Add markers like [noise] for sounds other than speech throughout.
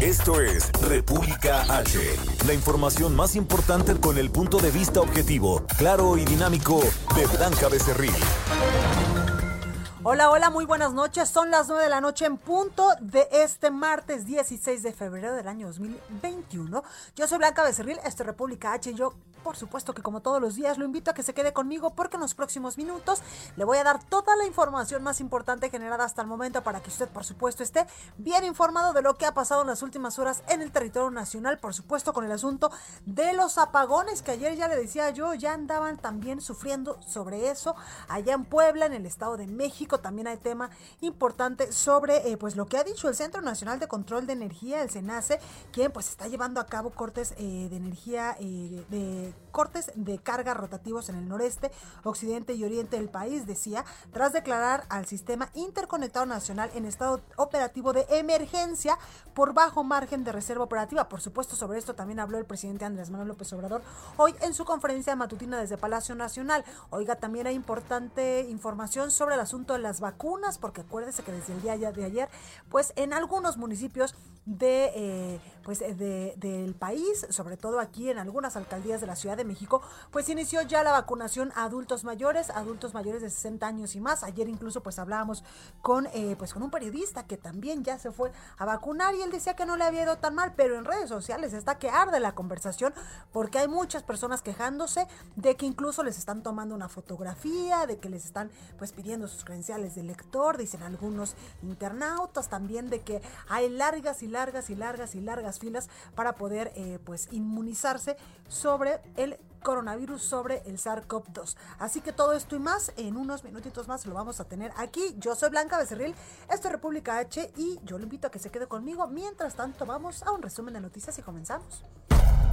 Esto es República H. La información más importante con el punto de vista objetivo, claro y dinámico de Blanca Becerril. Hola, hola, muy buenas noches. Son las 9 de la noche en punto de este martes 16 de febrero del año 2021. Yo soy Blanca Becerril, esto es República H y yo, por supuesto que como todos los días, lo invito a que se quede conmigo porque en los próximos minutos le voy a dar toda la información más importante generada hasta el momento para que usted, por supuesto, esté bien informado de lo que ha pasado en las últimas horas en el territorio nacional, por supuesto, con el asunto de los apagones que ayer ya le decía yo, ya andaban también sufriendo sobre eso allá en Puebla, en el Estado de México. También hay tema importante sobre eh, pues lo que ha dicho el Centro Nacional de Control de Energía, el CENACE, quien pues está llevando a cabo cortes eh, de energía, eh, de cortes de carga rotativos en el noreste, occidente y oriente del país, decía, tras declarar al sistema interconectado nacional en estado operativo de emergencia por bajo margen de reserva operativa. Por supuesto, sobre esto también habló el presidente Andrés Manuel López Obrador hoy en su conferencia matutina desde Palacio Nacional. Oiga, también hay importante información sobre el asunto de las vacunas, porque acuérdese que desde el día de ayer, pues en algunos municipios de eh, pues de, del país, sobre todo aquí en algunas alcaldías de la Ciudad de México, pues inició ya la vacunación a adultos mayores, adultos mayores de 60 años y más. Ayer incluso pues hablábamos con eh, pues con un periodista que también ya se fue a vacunar y él decía que no le había ido tan mal, pero en redes sociales está que arde la conversación porque hay muchas personas quejándose de que incluso les están tomando una fotografía, de que les están pues pidiendo sus credenciales de lector, dicen algunos internautas también de que hay largas y largas y largas y largas filas para poder eh, pues inmunizarse sobre el coronavirus sobre el SARS-CoV-2. Así que todo esto y más en unos minutitos más lo vamos a tener aquí. Yo soy Blanca Becerril, esto es República H y yo lo invito a que se quede conmigo. Mientras tanto, vamos a un resumen de noticias y comenzamos.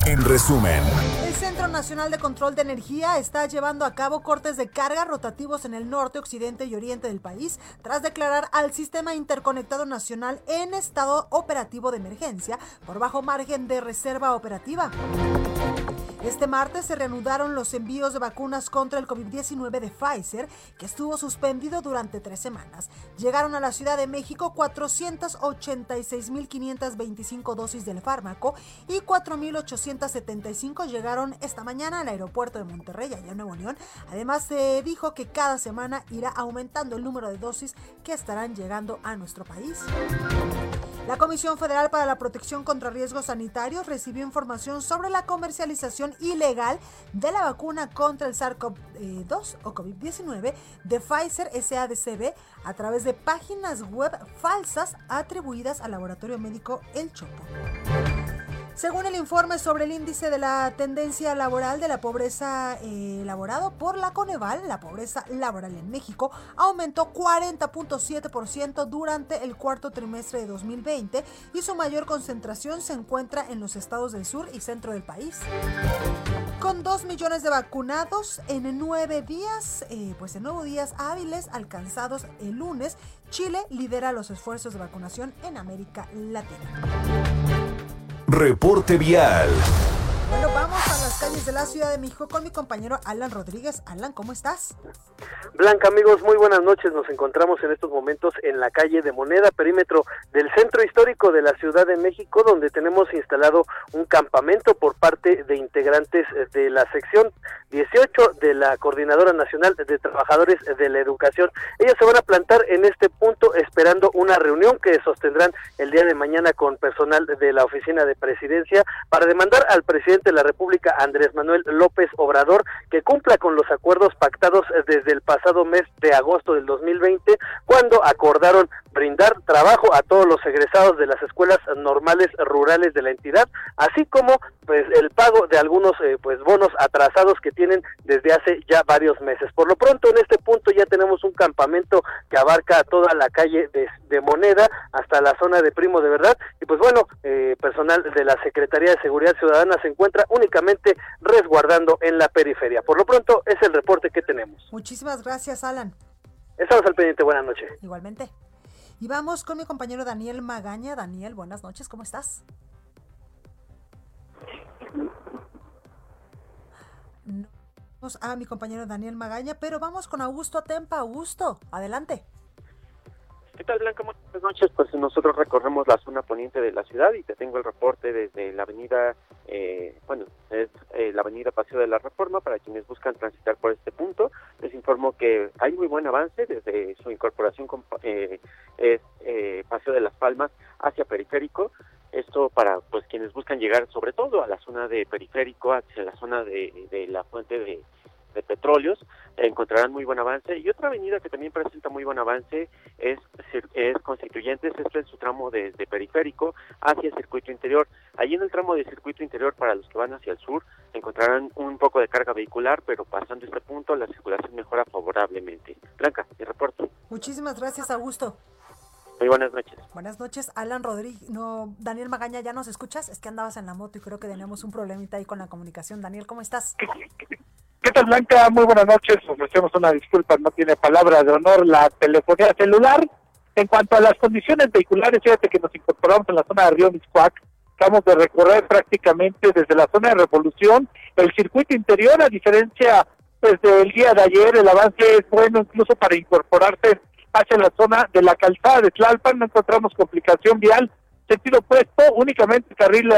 En resumen, el Centro Nacional de Control de Energía está llevando a cabo cortes de carga rotativos en el norte, occidente y oriente del país tras declarar al Sistema Interconectado Nacional en estado operativo de emergencia por bajo margen de reserva operativa. Este martes se reanudaron los envíos de vacunas contra el COVID-19 de Pfizer, que estuvo suspendido durante tres semanas. Llegaron a la Ciudad de México 486.525 dosis del fármaco y 4.875 llegaron esta mañana al aeropuerto de Monterrey, allá en Nuevo León. Además, se dijo que cada semana irá aumentando el número de dosis que estarán llegando a nuestro país. La Comisión Federal para la Protección contra Riesgos Sanitarios recibió información sobre la comercialización ilegal de la vacuna contra el SARS-CoV-2 o COVID-19 de Pfizer SADCB a través de páginas web falsas atribuidas al laboratorio médico El Chopo. Según el informe sobre el índice de la tendencia laboral de la pobreza eh, elaborado por la Coneval, la pobreza laboral en México aumentó 40.7% durante el cuarto trimestre de 2020 y su mayor concentración se encuentra en los estados del sur y centro del país. Con 2 millones de vacunados en nueve días, eh, pues en nueve días hábiles alcanzados el lunes, Chile lidera los esfuerzos de vacunación en América Latina. Reporte vial. Bueno, vamos a las calles de la Ciudad de México con mi compañero Alan Rodríguez. Alan, ¿cómo estás? Blanca, amigos, muy buenas noches. Nos encontramos en estos momentos en la calle de Moneda, perímetro del centro histórico de la Ciudad de México, donde tenemos instalado un campamento por parte de integrantes de la sección 18 de la Coordinadora Nacional de Trabajadores de la Educación. Ellos se van a plantar en este punto esperando una reunión que sostendrán el día de mañana con personal de la Oficina de Presidencia para demandar al presidente de la República, Andrés Manuel López Obrador, que cumpla con los acuerdos pactados desde el pasado mes de agosto del 2020, cuando acordaron brindar trabajo a todos los egresados de las escuelas normales rurales de la entidad, así como pues el pago de algunos eh, pues bonos atrasados que tienen desde hace ya varios meses. Por lo pronto en este punto ya tenemos un campamento que abarca toda la calle de, Moneda hasta la zona de Primo de Verdad y pues bueno, eh, personal de la Secretaría de Seguridad Ciudadana se encuentra únicamente resguardando en la periferia. Por lo pronto es el reporte que tenemos. Muchísimas gracias, Alan. Estamos al pendiente, buenas noches. Igualmente. Y vamos con mi compañero Daniel Magaña. Daniel, buenas noches, ¿cómo estás? Vamos a mi compañero Daniel Magaña, pero vamos con Augusto Tempa. Augusto, adelante. ¿Qué tal, Blanca? Buenas noches. Pues nosotros recorremos la zona poniente de la ciudad y te tengo el reporte desde la avenida, eh, bueno, es eh, la avenida Paseo de la Reforma para quienes buscan transitar por este punto. Les informo que hay muy buen avance desde su incorporación con eh, es, Paseo de las Palmas hacia Periférico. Esto para pues quienes buscan llegar sobre todo a la zona de Periférico, hacia la zona de la fuente de de petróleos, encontrarán muy buen avance. Y otra avenida que también presenta muy buen avance es, es Constituyentes, esto en su tramo desde periférico hacia el circuito interior. Allí en el tramo de circuito interior para los que van hacia el sur encontrarán un poco de carga vehicular, pero pasando este punto la circulación mejora favorablemente. Blanca, mi reporte. Muchísimas gracias, Augusto. Muy buenas noches. Buenas noches, Alan Rodríguez. No, Daniel Magaña, ¿ya nos escuchas? Es que andabas en la moto y creo que teníamos un problemita ahí con la comunicación. Daniel, ¿cómo estás? ¿Qué tal, Blanca? Muy buenas noches. Ofrecemos una disculpa, no tiene palabra de honor la telefonía celular. En cuanto a las condiciones vehiculares, fíjate que nos incorporamos en la zona de Río Miscuac. Acabamos de recorrer prácticamente desde la zona de Revolución el circuito interior, a diferencia pues del día de ayer, el avance es bueno incluso para incorporarse hacia la zona de la calzada de Tlalpan, no encontramos complicación vial, sentido opuesto, únicamente carriles,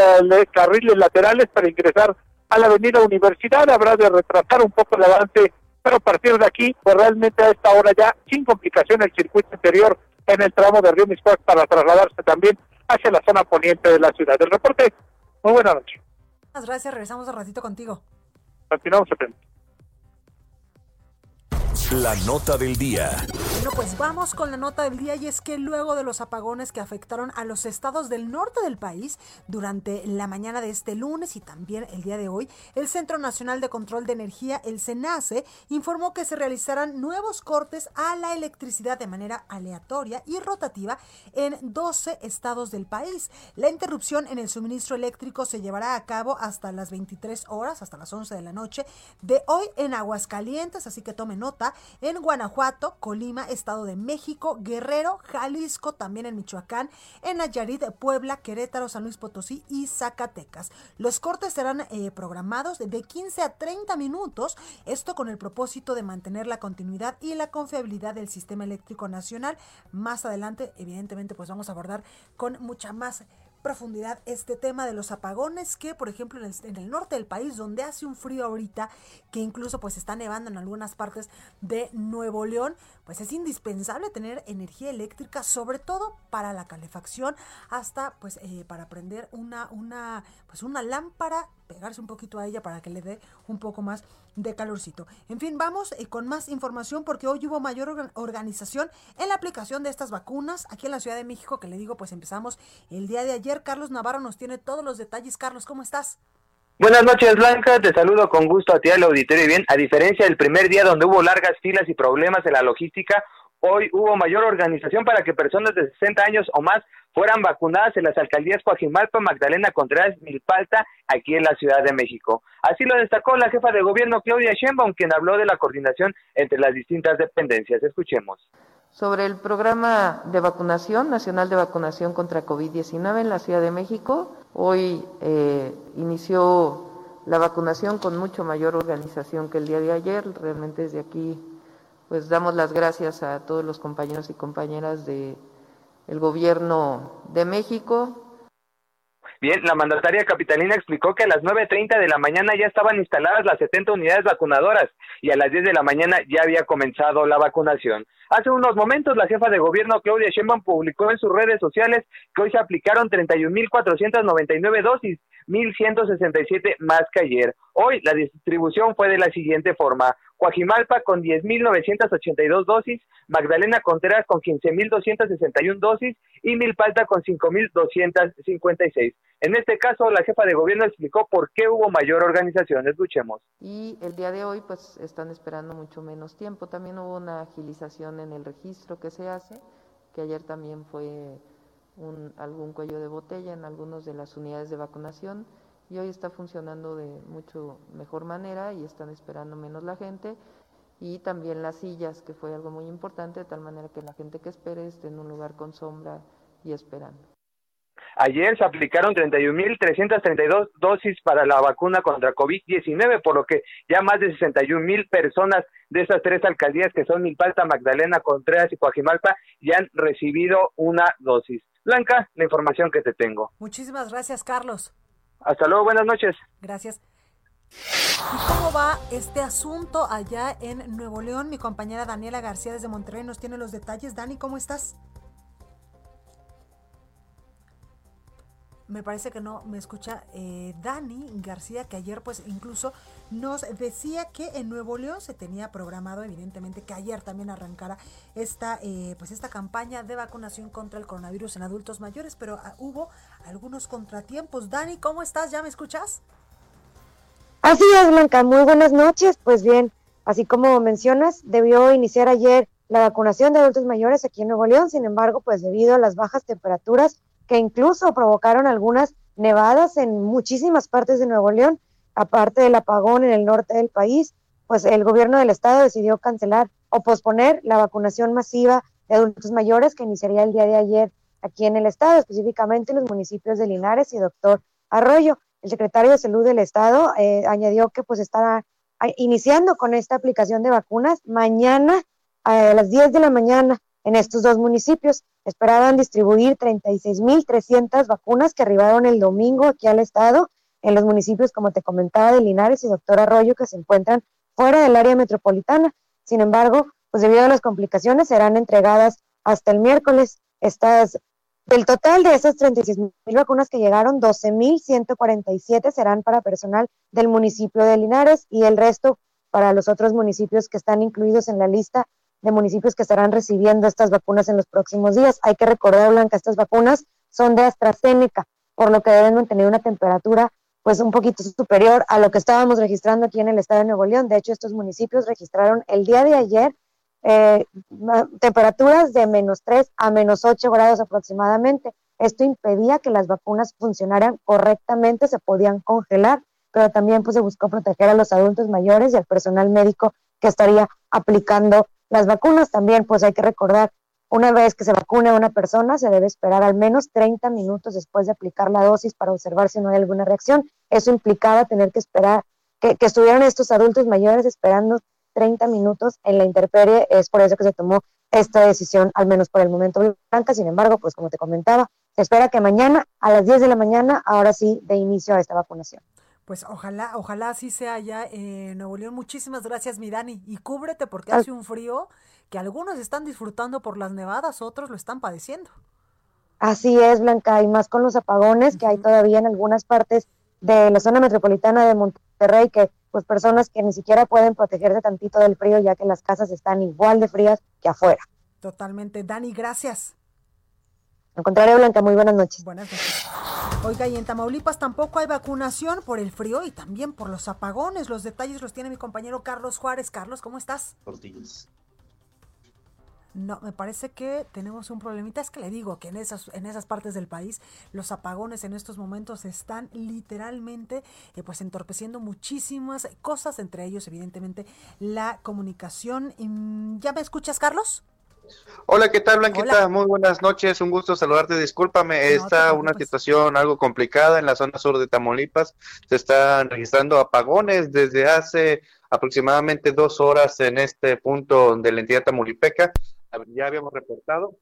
carriles laterales para ingresar a la avenida Universidad, habrá de retrasar un poco el avance, pero a partir de aquí, pues realmente a esta hora ya, sin complicación, el circuito interior en el tramo de Río Miscuac para trasladarse también hacia la zona poniente de la ciudad. El reporte, muy buena noche. Muchas gracias, regresamos un ratito contigo. Continuamos. La nota del día. Bueno, pues vamos con la nota del día y es que luego de los apagones que afectaron a los estados del norte del país durante la mañana de este lunes y también el día de hoy, el Centro Nacional de Control de Energía, el CENACE, informó que se realizarán nuevos cortes a la electricidad de manera aleatoria y rotativa en 12 estados del país. La interrupción en el suministro eléctrico se llevará a cabo hasta las 23 horas, hasta las 11 de la noche de hoy en Aguascalientes, así que tome nota en Guanajuato, Colima, Estado de México, Guerrero, Jalisco, también en Michoacán, en Nayarit, Puebla, Querétaro, San Luis Potosí y Zacatecas. Los cortes serán eh, programados de 15 a 30 minutos, esto con el propósito de mantener la continuidad y la confiabilidad del sistema eléctrico nacional. Más adelante, evidentemente, pues vamos a abordar con mucha más profundidad este tema de los apagones que por ejemplo en el, norte del país donde hace un frío ahorita que incluso pues está nevando en algunas partes de Nuevo León pues es indispensable tener energía eléctrica sobre todo para la calefacción hasta pues eh, para prender una una pues una lámpara pegarse un poquito a ella para que le dé un poco más de calorcito. En fin, vamos eh, con más información porque hoy hubo mayor organización en la aplicación de estas vacunas aquí en la Ciudad de México, que le digo, pues empezamos el día de ayer. Carlos Navarro nos tiene todos los detalles. Carlos, ¿cómo estás? Buenas noches, Blanca. Te saludo con gusto a ti al auditorio. Y bien, a diferencia del primer día donde hubo largas filas y problemas en la logística, hoy hubo mayor organización para que personas de 60 años o más fueran vacunadas en las alcaldías Coajimalpa, Magdalena Contreras, Milpalta, aquí en la Ciudad de México. Así lo destacó la jefa de gobierno Claudia Sheinbaum, quien habló de la coordinación entre las distintas dependencias. Escuchemos. Sobre el programa de vacunación, nacional de vacunación contra COVID-19 en la Ciudad de México, hoy eh, inició la vacunación con mucho mayor organización que el día de ayer. Realmente desde aquí pues damos las gracias a todos los compañeros y compañeras de el gobierno de México. Bien, la mandataria capitalina explicó que a las 9.30 de la mañana ya estaban instaladas las 70 unidades vacunadoras y a las 10 de la mañana ya había comenzado la vacunación. Hace unos momentos la jefa de gobierno Claudia Sheinbaum publicó en sus redes sociales que hoy se aplicaron 31.499 dosis, 1.167 más que ayer. Hoy la distribución fue de la siguiente forma. Coajimalpa con 10.982 dosis, Magdalena Contreras con 15.261 dosis y Milpalta con 5.256. En este caso, la jefa de gobierno explicó por qué hubo mayor organización. Escuchemos. Y el día de hoy, pues están esperando mucho menos tiempo. También hubo una agilización en el registro que se hace, que ayer también fue un, algún cuello de botella en algunas de las unidades de vacunación y hoy está funcionando de mucho mejor manera y están esperando menos la gente y también las sillas, que fue algo muy importante, de tal manera que la gente que espere esté en un lugar con sombra y esperando. Ayer se aplicaron 31.332 dosis para la vacuna contra COVID-19, por lo que ya más de 61.000 personas de esas tres alcaldías que son Milpalta, Magdalena, Contreras y Coajimalpa ya han recibido una dosis. Blanca, la información que te tengo. Muchísimas gracias, Carlos. Hasta luego, buenas noches. Gracias. ¿Y cómo va este asunto allá en Nuevo León? Mi compañera Daniela García desde Monterrey nos tiene los detalles. Dani, ¿cómo estás? Me parece que no me escucha eh, Dani García, que ayer pues incluso nos decía que en Nuevo León se tenía programado, evidentemente, que ayer también arrancara esta, eh, pues esta campaña de vacunación contra el coronavirus en adultos mayores, pero ah, hubo algunos contratiempos. Dani, ¿cómo estás? ¿Ya me escuchas? Así es, Blanca. Muy buenas noches. Pues bien, así como mencionas, debió iniciar ayer la vacunación de adultos mayores aquí en Nuevo León. Sin embargo, pues debido a las bajas temperaturas, que incluso provocaron algunas nevadas en muchísimas partes de Nuevo León, aparte del apagón en el norte del país, pues el gobierno del estado decidió cancelar o posponer la vacunación masiva de adultos mayores que iniciaría el día de ayer aquí en el estado, específicamente en los municipios de Linares y Doctor Arroyo. El secretario de Salud del estado eh, añadió que pues estará iniciando con esta aplicación de vacunas mañana a las 10 de la mañana en estos dos municipios. Esperaban distribuir 36.300 vacunas que arribaron el domingo aquí al estado, en los municipios, como te comentaba, de Linares y Doctor Arroyo, que se encuentran fuera del área metropolitana. Sin embargo, pues debido a las complicaciones, serán entregadas hasta el miércoles. Estas, del total de esas 36.000 vacunas que llegaron, 12.147 serán para personal del municipio de Linares y el resto para los otros municipios que están incluidos en la lista de municipios que estarán recibiendo estas vacunas en los próximos días. Hay que recordar, Blanca, estas vacunas son de AstraZeneca, por lo que deben mantener una temperatura pues un poquito superior a lo que estábamos registrando aquí en el estado de Nuevo León. De hecho, estos municipios registraron el día de ayer eh, temperaturas de menos 3 a menos 8 grados aproximadamente. Esto impedía que las vacunas funcionaran correctamente, se podían congelar, pero también pues se buscó proteger a los adultos mayores y al personal médico que estaría aplicando las vacunas también, pues hay que recordar, una vez que se vacune a una persona, se debe esperar al menos 30 minutos después de aplicar la dosis para observar si no hay alguna reacción. Eso implicaba tener que esperar, que, estuvieran estos adultos mayores esperando 30 minutos en la interperie. Es por eso que se tomó esta decisión, al menos por el momento blanca. Sin embargo, pues como te comentaba, se espera que mañana a las 10 de la mañana, ahora sí, de inicio a esta vacunación pues ojalá, ojalá así sea ya en Nuevo León. Muchísimas gracias, mi Dani. Y cúbrete porque hace un frío que algunos están disfrutando por las nevadas, otros lo están padeciendo. Así es, Blanca, y más con los apagones que hay todavía en algunas partes de la zona metropolitana de Monterrey, que pues personas que ni siquiera pueden protegerse tantito del frío, ya que las casas están igual de frías que afuera. Totalmente. Dani, gracias. Al contrario, Blanca, muy buenas noches. Buenas noches. Oiga, y en Tamaulipas tampoco hay vacunación por el frío y también por los apagones. Los detalles los tiene mi compañero Carlos Juárez. Carlos, ¿cómo estás? Tortillas. No, me parece que tenemos un problemita. Es que le digo que en esas, en esas partes del país los apagones en estos momentos están literalmente eh, pues entorpeciendo muchísimas cosas, entre ellos evidentemente la comunicación. ¿Ya me escuchas, Carlos? Hola, ¿qué tal, Blanquita? Muy buenas noches, un gusto saludarte. Discúlpame, está una situación algo complicada en la zona sur de Tamaulipas. Se están registrando apagones desde hace aproximadamente dos horas en este punto de la entidad tamaulipeca. Ya habíamos reportado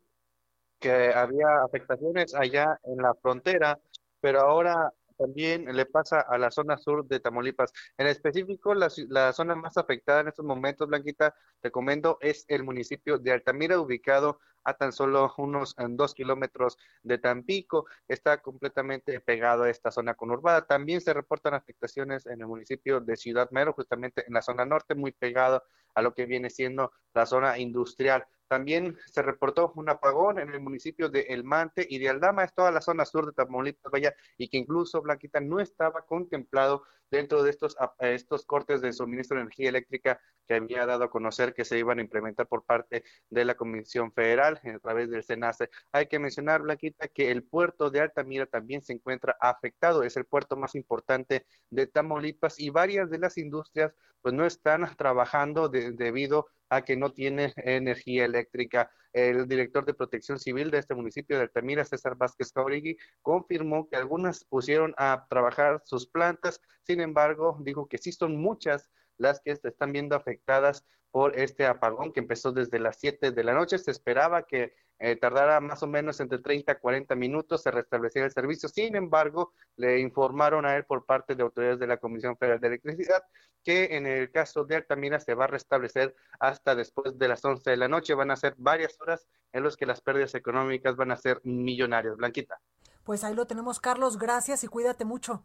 que había afectaciones allá en la frontera, pero ahora también le pasa a la zona sur de Tamaulipas. En específico, la, la zona más afectada en estos momentos, Blanquita, te comento, es el municipio de Altamira, ubicado a tan solo unos dos kilómetros de Tampico. Está completamente pegado a esta zona conurbada. También se reportan afectaciones en el municipio de Ciudad Mero, justamente en la zona norte, muy pegado a lo que viene siendo la zona industrial. También se reportó un apagón en el municipio de El Mante y de Aldama, es toda la zona sur de Tamaulipas, vaya, y que incluso Blanquita no estaba contemplado dentro de estos, estos cortes de suministro de energía eléctrica que había dado a conocer que se iban a implementar por parte de la Comisión Federal a través del SENACE. Hay que mencionar, Blanquita, que el puerto de Altamira también se encuentra afectado, es el puerto más importante de Tamaulipas y varias de las industrias pues no están trabajando debido a que no tiene energía eléctrica. El director de protección civil de este municipio de Altamira, César Vázquez Caurigui, confirmó que algunas pusieron a trabajar sus plantas, sin embargo, dijo que sí son muchas las que se están viendo afectadas por este apagón que empezó desde las 7 de la noche. Se esperaba que eh, tardara más o menos entre 30 a 40 minutos se restableciera el servicio. Sin embargo, le informaron a él por parte de autoridades de la Comisión Federal de Electricidad que en el caso de Altamira se va a restablecer hasta después de las 11 de la noche. Van a ser varias horas en las que las pérdidas económicas van a ser millonarias. Blanquita. Pues ahí lo tenemos, Carlos. Gracias y cuídate mucho.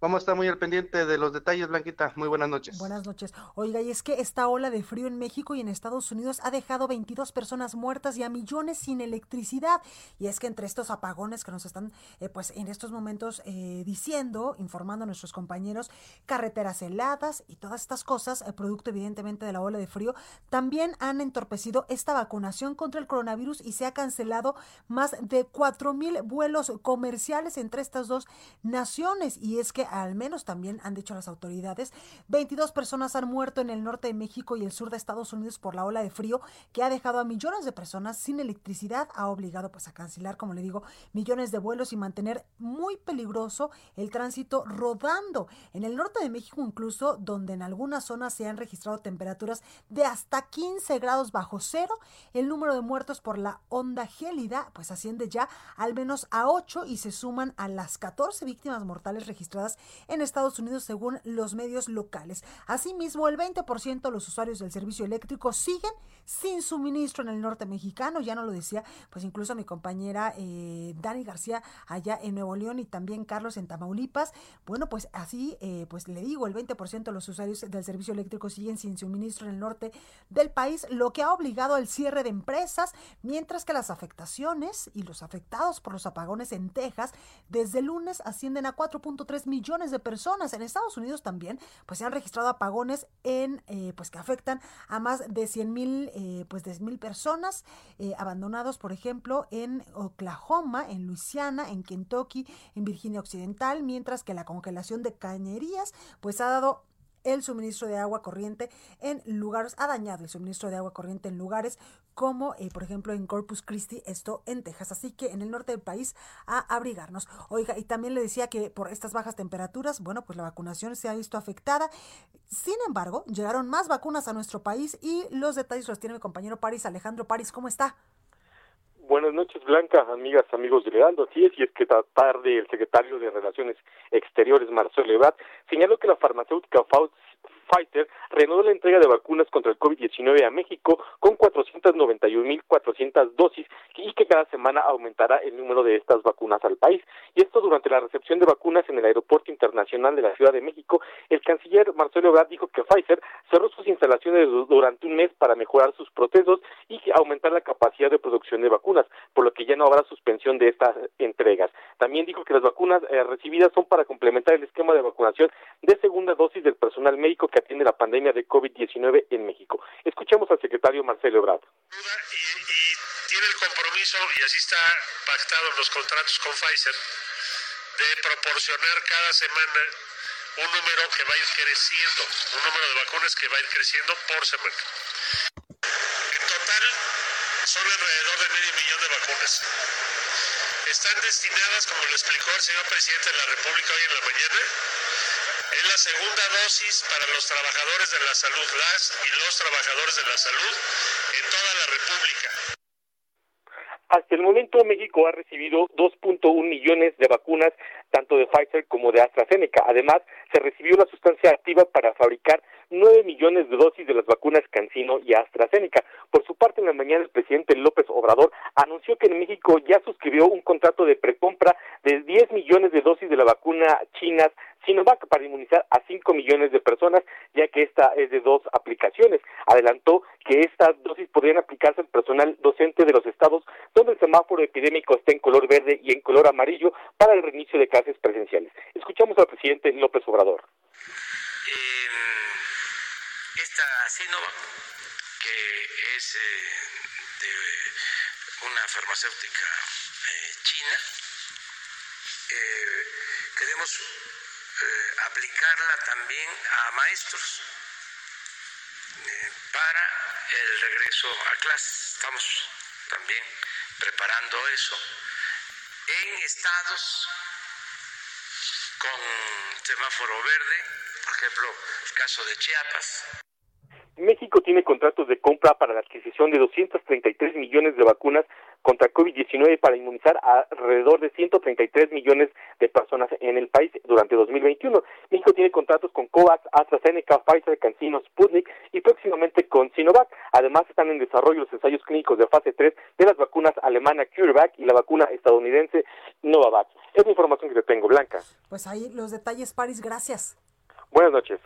Vamos a estar muy al pendiente de los detalles, Blanquita. Muy buenas noches. Buenas noches. Oiga, y es que esta ola de frío en México y en Estados Unidos ha dejado 22 personas muertas y a millones sin electricidad. Y es que entre estos apagones que nos están, eh, pues en estos momentos eh, diciendo, informando a nuestros compañeros, carreteras heladas y todas estas cosas, el producto evidentemente de la ola de frío, también han entorpecido esta vacunación contra el coronavirus y se ha cancelado más de 4 mil vuelos comerciales entre estas dos naciones. Y es que al menos también han dicho las autoridades, 22 personas han muerto en el norte de México y el sur de Estados Unidos por la ola de frío que ha dejado a millones de personas sin electricidad, ha obligado pues a cancelar, como le digo, millones de vuelos y mantener muy peligroso el tránsito rodando. En el norte de México incluso, donde en algunas zonas se han registrado temperaturas de hasta 15 grados bajo cero, el número de muertos por la onda gélida pues asciende ya al menos a 8 y se suman a las 14 víctimas mortales registradas en Estados Unidos según los medios locales. Asimismo, el 20% de los usuarios del servicio eléctrico siguen sin suministro en el norte mexicano, ya no lo decía, pues incluso mi compañera eh, Dani García allá en Nuevo León y también Carlos en Tamaulipas. Bueno, pues así, eh, pues le digo, el 20% de los usuarios del servicio eléctrico siguen sin suministro en el norte del país, lo que ha obligado al cierre de empresas, mientras que las afectaciones y los afectados por los apagones en Texas desde el lunes ascienden a 4.3 millones de personas. En Estados Unidos también, pues se han registrado apagones en, eh, pues que afectan a más de 100 mil, eh, pues de mil personas eh, abandonados, por ejemplo, en Oklahoma, en Luisiana, en Kentucky, en Virginia Occidental, mientras que la congelación de cañerías, pues ha dado el suministro de agua corriente en lugares, ha dañado el suministro de agua corriente en lugares como eh, por ejemplo en Corpus Christi, esto en Texas. Así que en el norte del país a abrigarnos. Oiga, y también le decía que por estas bajas temperaturas, bueno, pues la vacunación se ha visto afectada. Sin embargo, llegaron más vacunas a nuestro país y los detalles los tiene mi compañero Paris. Alejandro Paris, ¿cómo está? Buenas noches, Blanca, amigas, amigos de Leandro. Así es, y es que esta tarde el secretario de Relaciones Exteriores, Marcelo Ebrard, señaló que la farmacéutica Pfizer reanudó la entrega de vacunas contra el COVID-19 a México con 491.400 dosis y que cada semana aumentará el número de estas vacunas al país. Y esto durante la recepción de vacunas en el Aeropuerto Internacional de la Ciudad de México, el canciller Marcelo Ebrard dijo que Pfizer cerró sus instalaciones durante un mes para mejorar sus procesos y aumentar la capacidad de producción de vacunas, por lo que ya no habrá suspensión de estas entregas. También dijo que las vacunas eh, recibidas son para complementar el esquema de vacunación de segunda dosis del personal médico que atiende la pandemia de COVID-19 en México. Escuchemos al secretario Marcelo Ebrard. Y, tiene el compromiso, y así está pactado en los contratos con Pfizer, de proporcionar cada semana un número que va a ir creciendo, un número de vacunas que va a ir creciendo por semana. En total son alrededor de medio millón de vacunas. Están destinadas, como lo explicó el señor presidente de la República hoy en la mañana, es la segunda dosis para los trabajadores de la salud, las y los trabajadores de la salud en toda la República. Hasta el momento México ha recibido 2.1 millones de vacunas, tanto de Pfizer como de AstraZeneca. Además, se recibió la sustancia activa para fabricar 9 millones de dosis de las vacunas Cancino y AstraZeneca. Por su parte, en la mañana el presidente López Obrador anunció que en México ya suscribió un contrato de precompra de 10 millones de dosis de la vacuna china Sinovac para inmunizar a 5 millones de personas, ya que esta es de dos aplicaciones. Adelantó que estas dosis podrían aplicarse al personal docente de los estados donde el semáforo epidémico está en color verde y en color amarillo para el reinicio de clases presenciales. Escuchamos al presidente López Obrador. Eh, esta Sinovac, que es eh, de una farmacéutica eh, china, queremos aplicarla también a maestros para el regreso a clases. Estamos también preparando eso en estados con semáforo verde, por ejemplo, el caso de Chiapas. México tiene contratos de compra para la adquisición de 233 millones de vacunas contra COVID-19 para inmunizar a alrededor de 133 millones de personas en el país durante 2021. México tiene contratos con COVAX, AstraZeneca, Pfizer, CanSino, Sputnik y próximamente con Sinovac. Además, están en desarrollo los ensayos clínicos de fase 3 de las vacunas alemana CureVac y la vacuna estadounidense Novavax. Es la información que te tengo, Blanca. Pues ahí los detalles, Paris, gracias. Buenas noches.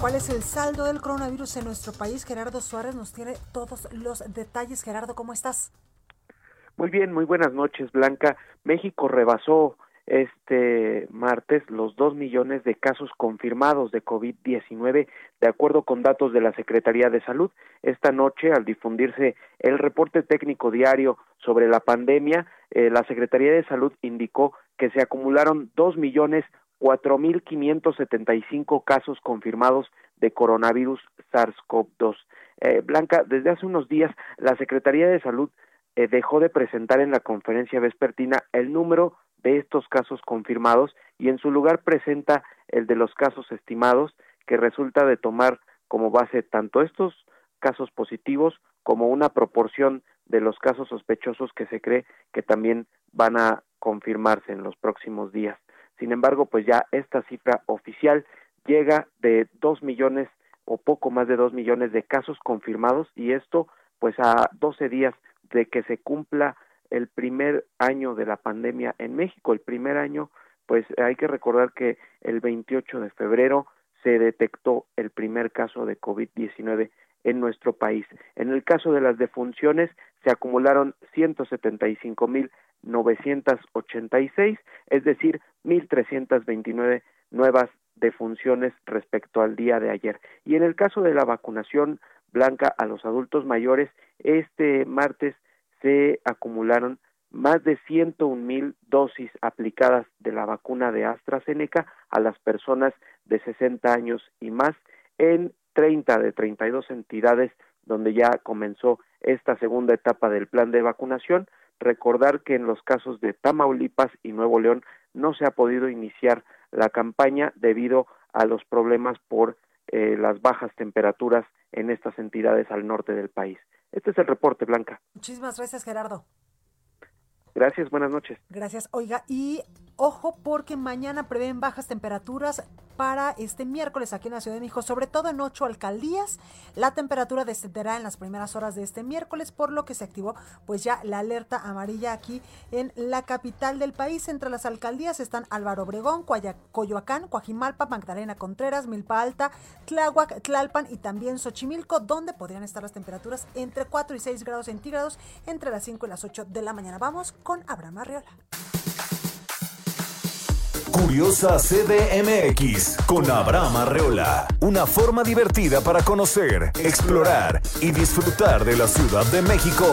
¿Cuál es el saldo del coronavirus en nuestro país? Gerardo Suárez nos tiene todos los detalles. Gerardo, ¿cómo estás? Muy bien, muy buenas noches, Blanca. México rebasó este martes los dos millones de casos confirmados de COVID-19, de acuerdo con datos de la Secretaría de Salud. Esta noche, al difundirse el reporte técnico diario sobre la pandemia, eh, la Secretaría de Salud indicó que se acumularon dos millones 4.575 casos confirmados de coronavirus SARS-CoV-2. Eh, Blanca, desde hace unos días la Secretaría de Salud eh, dejó de presentar en la conferencia vespertina el número de estos casos confirmados y en su lugar presenta el de los casos estimados que resulta de tomar como base tanto estos casos positivos como una proporción de los casos sospechosos que se cree que también van a confirmarse en los próximos días. Sin embargo, pues ya esta cifra oficial llega de dos millones o poco más de dos millones de casos confirmados y esto pues a 12 días de que se cumpla el primer año de la pandemia en México. El primer año, pues hay que recordar que el 28 de febrero se detectó el primer caso de COVID-19 en nuestro país. En el caso de las defunciones, se acumularon 175.986, es decir, 1.329 nuevas defunciones respecto al día de ayer. Y en el caso de la vacunación blanca a los adultos mayores, este martes se acumularon más de 101 mil dosis aplicadas de la vacuna de AstraZeneca a las personas de 60 años y más en 30 de 32 entidades donde ya comenzó esta segunda etapa del plan de vacunación. Recordar que en los casos de Tamaulipas y Nuevo León no se ha podido iniciar la campaña debido a los problemas por eh, las bajas temperaturas en estas entidades al norte del país. Este es el reporte, Blanca. Muchísimas gracias, Gerardo. Gracias, buenas noches. Gracias. Oiga, y ojo porque mañana prevén bajas temperaturas para este miércoles aquí en la Ciudad de México, sobre todo en ocho alcaldías. La temperatura descenderá en las primeras horas de este miércoles, por lo que se activó pues ya la alerta amarilla aquí en la capital del país. Entre las alcaldías están Álvaro Obregón, Coyoacán, Coajimalpa, Magdalena Contreras, Milpa Alta, Tláhuac, Tlalpan y también Xochimilco, donde podrían estar las temperaturas entre 4 y 6 grados centígrados entre las 5 y las 8 de la mañana. Vamos con Abraham Arreola. Curiosa CDMX con Abraham Arreola. Una forma divertida para conocer, explorar y disfrutar de la Ciudad de México.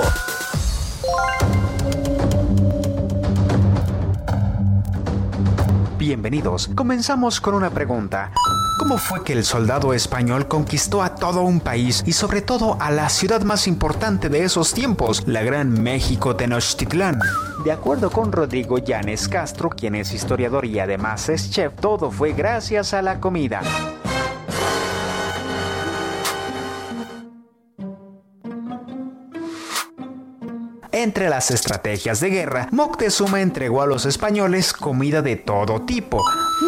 Bienvenidos. Comenzamos con una pregunta. ¿Cómo fue que el soldado español conquistó a todo un país y sobre todo a la ciudad más importante de esos tiempos, la Gran México Tenochtitlán? De acuerdo con Rodrigo Llanes Castro, quien es historiador y además es chef, todo fue gracias a la comida. Entre las estrategias de guerra, Moctezuma entregó a los españoles comida de todo tipo,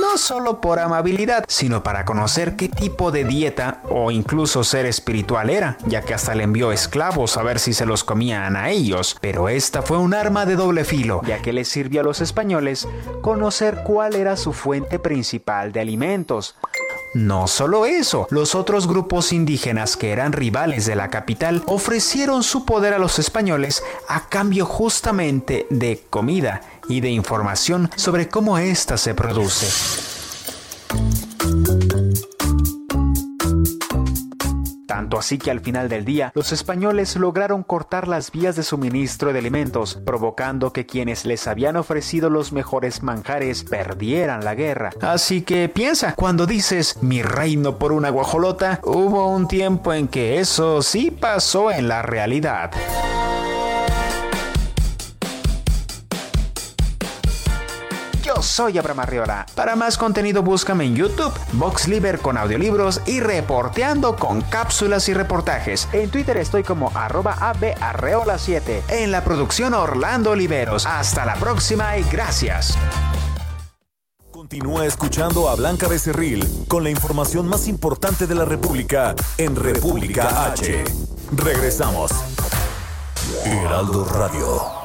no solo por amabilidad, sino para conocer qué tipo de dieta o incluso ser espiritual era, ya que hasta le envió esclavos a ver si se los comían a ellos. Pero esta fue un arma de doble filo, ya que les sirvió a los españoles conocer cuál era su fuente principal de alimentos. No solo eso, los otros grupos indígenas que eran rivales de la capital ofrecieron su poder a los españoles a cambio justamente de comida y de información sobre cómo ésta se produce. Tanto así que al final del día, los españoles lograron cortar las vías de suministro de alimentos, provocando que quienes les habían ofrecido los mejores manjares perdieran la guerra. Así que piensa, cuando dices mi reino por una guajolota, hubo un tiempo en que eso sí pasó en la realidad. Soy Abraham Arriola. Para más contenido búscame en YouTube, VoxLiber con audiolibros y reporteando con cápsulas y reportajes. En Twitter estoy como arroba abarreola7. En la producción Orlando Oliveros. Hasta la próxima y gracias. Continúa escuchando a Blanca Becerril con la información más importante de la República en República H. Regresamos. Heraldo Radio.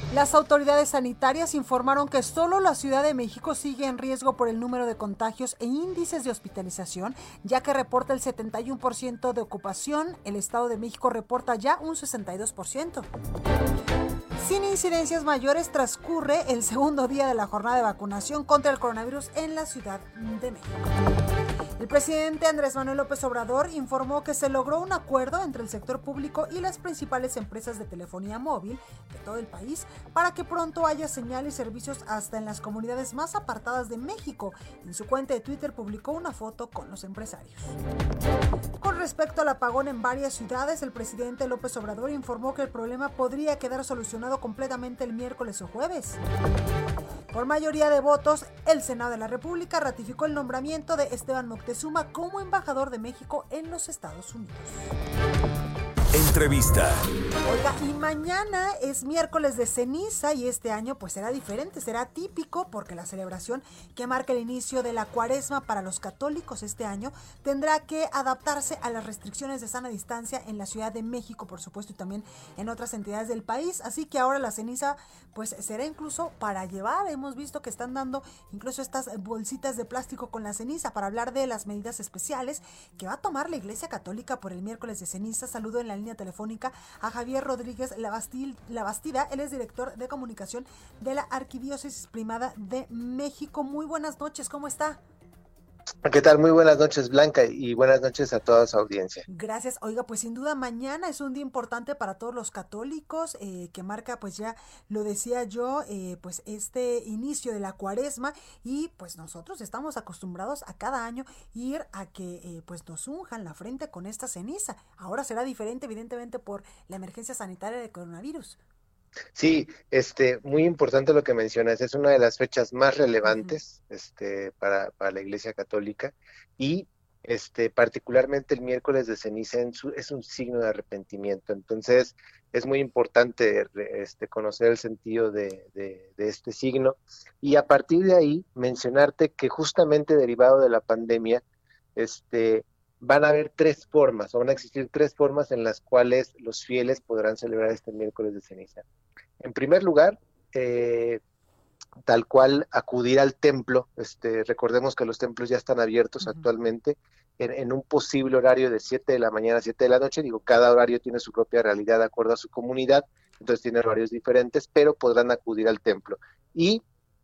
Las autoridades sanitarias informaron que solo la Ciudad de México sigue en riesgo por el número de contagios e índices de hospitalización, ya que reporta el 71% de ocupación. El Estado de México reporta ya un 62%. Sin incidencias mayores transcurre el segundo día de la jornada de vacunación contra el coronavirus en la Ciudad de México. El presidente Andrés Manuel López Obrador informó que se logró un acuerdo entre el sector público y las principales empresas de telefonía móvil de todo el país para que pronto haya señal y servicios hasta en las comunidades más apartadas de México. En su cuenta de Twitter publicó una foto con los empresarios. Con respecto al apagón en varias ciudades, el presidente López Obrador informó que el problema podría quedar solucionado completamente el miércoles o jueves. Por mayoría de votos, el Senado de la República ratificó el nombramiento de Esteban Moctezuma como embajador de México en los Estados Unidos. Entrevista. Oiga, y mañana es miércoles de ceniza y este año pues será diferente, será típico porque la celebración que marca el inicio de la cuaresma para los católicos este año tendrá que adaptarse a las restricciones de sana distancia en la Ciudad de México, por supuesto, y también en otras entidades del país. Así que ahora la ceniza pues será incluso para llevar. Hemos visto que están dando incluso estas bolsitas de plástico con la ceniza para hablar de las medidas especiales que va a tomar la Iglesia Católica por el miércoles de ceniza. Saludo en la línea telefónica a Javier Rodríguez Labastida. Él es director de comunicación de la Arquidiócesis Primada de México. Muy buenas noches, ¿cómo está? ¿Qué tal? Muy buenas noches, Blanca, y buenas noches a toda su audiencia. Gracias. Oiga, pues sin duda mañana es un día importante para todos los católicos, eh, que marca, pues ya lo decía yo, eh, pues este inicio de la cuaresma, y pues nosotros estamos acostumbrados a cada año ir a que eh, pues nos unjan la frente con esta ceniza. Ahora será diferente, evidentemente, por la emergencia sanitaria de coronavirus. Sí, este, muy importante lo que mencionas, es una de las fechas más relevantes este, para, para la Iglesia Católica y este, particularmente el miércoles de ceniza es un signo de arrepentimiento. Entonces, es muy importante este, conocer el sentido de, de, este signo y a partir de ahí mencionarte que justamente derivado de la pandemia, este, van a haber tres formas, o van a existir tres formas en las cuales los fieles podrán celebrar este miércoles de ceniza. En primer lugar, eh, tal cual acudir al templo, este, recordemos que los templos ya están abiertos actualmente, en, un posible horario de 7 de la mañana a 7 de la noche, digo, cada horario tiene su propia realidad de acuerdo a su comunidad, entonces tiene horarios diferentes, pero podrán acudir al templo. Y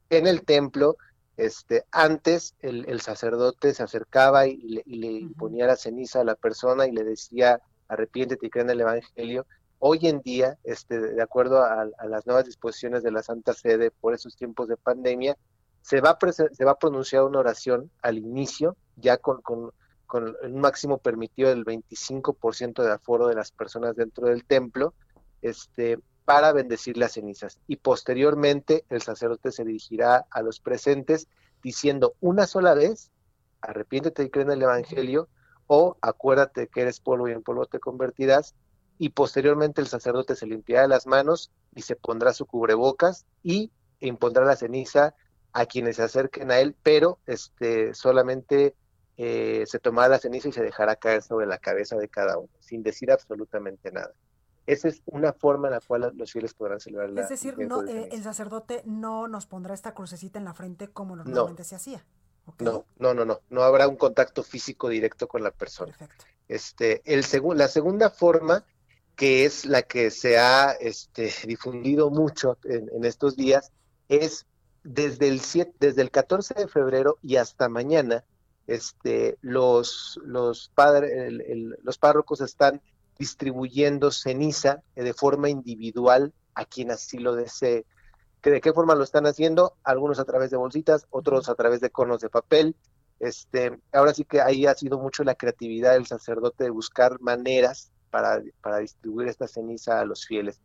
en el templo este, antes el, sacerdote se acercaba y le, imponía la ceniza a la persona y le decía, arrepiéntete y cree en el Evangelio, Hoy en día, este, de acuerdo a, las nuevas disposiciones de la Santa Sede por esos tiempos de pandemia, se va a, se va a pronunciar una oración al inicio, ya con, con, con un máximo permitido del 25% de aforo de las personas dentro del templo, este, para bendecir las cenizas. Y posteriormente el sacerdote se dirigirá a los presentes diciendo una sola vez, arrepiéntete y cree en el Evangelio, o acuérdate que eres polvo y en polvo te convertirás, y posteriormente el sacerdote se limpiará las manos y se pondrá su cubrebocas y impondrá la ceniza a quienes se acerquen a él, pero este solamente eh, se tomará la ceniza y se dejará caer sobre la cabeza de cada uno, sin decir absolutamente nada. Esa es una forma en la cual los fieles podrán celebrar la Es decir, no, eh, el sacerdote no nos pondrá esta crucecita en la frente como normalmente se hacía. No, no, no, no, no habrá un contacto físico directo con la persona. Perfecto. Este, el la segunda forma, que es la que se ha este, [laughs] difundido mucho en, estos días, es desde el, desde el 14 de febrero y hasta mañana, este, los, los, padres, los párrocos están distribuyendo ceniza de forma individual a quien así lo desee. ¿De qué forma lo están haciendo? Algunos a través de bolsitas, otros a través de conos de papel. Este, ahora sí que ahí ha sido mucho la creatividad del sacerdote de buscar maneras para, para distribuir esta ceniza a los fieles.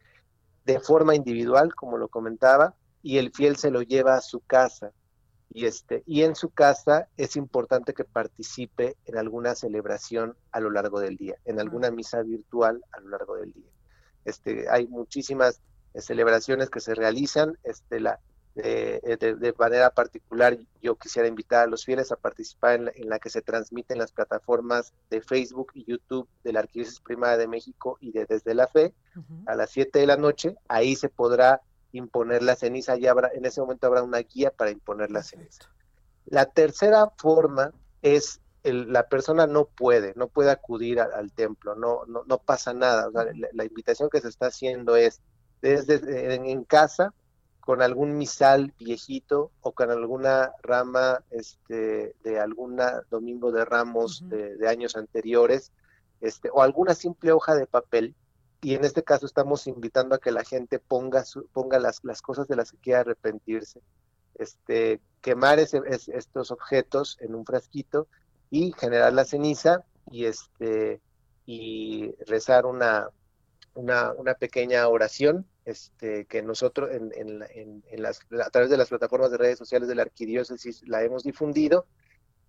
De forma individual, como lo comentaba, y el fiel se lo lleva a su casa y este y en su casa es importante que participe en alguna celebración a lo largo del día, en alguna misa virtual a lo largo del día. Este hay muchísimas eh, celebraciones que se realizan, este la de, de, manera particular yo quisiera invitar a los fieles a participar en la, en la que se transmiten las plataformas de Facebook y YouTube de la Arquidiócesis Primada de México y de Desde la Fe a las 7 de la noche. Ahí se podrá imponer la ceniza, y habrá, en ese momento habrá una guía para imponer la ceniza. La tercera forma es el, la persona no puede, no puede acudir al templo, no, no, no pasa nada. la, invitación que se está haciendo es desde en, casa con algún misal viejito o con alguna rama este, de alguna domingo de ramos de, de, años anteriores, este, o alguna simple hoja de papel y en este caso estamos invitando a que la gente ponga, ponga las, las cosas de las que quiera arrepentirse, este, quemar ese, estos objetos en un frasquito y generar la ceniza y, este, y rezar una, una, una pequeña oración este, que nosotros en, en, en, las, a través de las plataformas de redes sociales de la arquidiócesis la hemos difundido